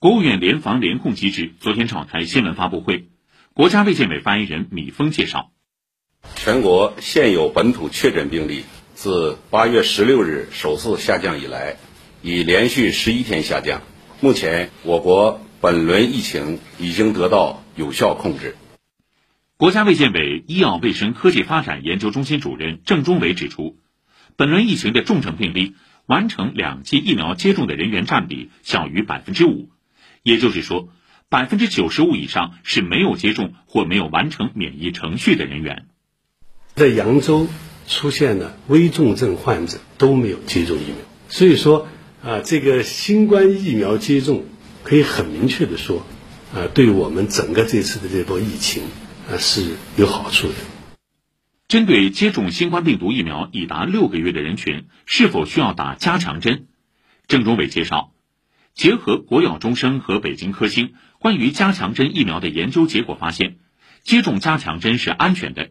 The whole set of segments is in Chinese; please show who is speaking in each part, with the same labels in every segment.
Speaker 1: 国务院联防联控机制昨天召开新闻发布会，国家卫健委发言人米峰介绍，
Speaker 2: 全国现有本土确诊病例自八月十六日首次下降以来，已连续十一天下降。目前，我国本轮疫情已经得到有效控制。
Speaker 1: 国家卫健委医药卫生科技发展研究中心主任郑中伟指出，本轮疫情的重症病例完成两剂疫苗接种的人员占比小于百分之五。也就是说，百分之九十五以上是没有接种或没有完成免疫程序的人员。
Speaker 3: 在扬州出现的危重症患者都没有接种疫苗，所以说啊，这个新冠疫苗接种可以很明确的说，啊，对我们整个这次的这波疫情啊是有好处的。
Speaker 1: 针对接种新冠病毒疫苗已达六个月的人群，是否需要打加强针？郑中伟介绍。结合国药中生和北京科兴关于加强针疫苗的研究结果发现，接种加强针是安全的。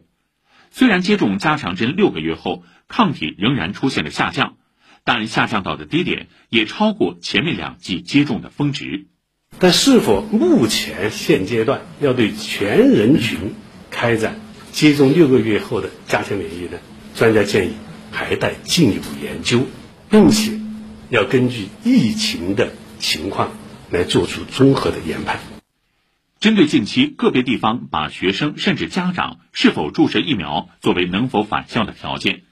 Speaker 1: 虽然接种加强针六个月后抗体仍然出现了下降，但下降到的低点也超过前面两剂接种的峰值。
Speaker 3: 但是否目前现阶段要对全人群开展接种六个月后的加强免疫呢？专家建议还待进一步研究，并且要根据疫情的。情况来做出综合的研判。
Speaker 1: 针对近期个别地方把学生甚至家长是否注射疫苗作为能否返校的条件，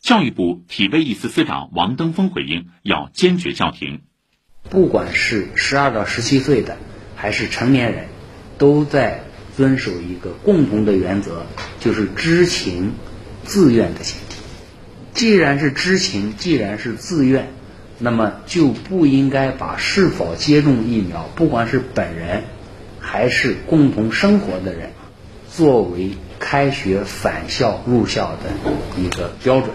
Speaker 1: 教育部体卫一司司长王登峰回应要坚决叫停。
Speaker 4: 不管是十二到十七岁的还是成年人，都在遵守一个共同的原则，就是知情、自愿的前提。既然是知情，既然是自愿。那么就不应该把是否接种疫苗，不管是本人还是共同生活的人，作为开学返校入校的一个标准。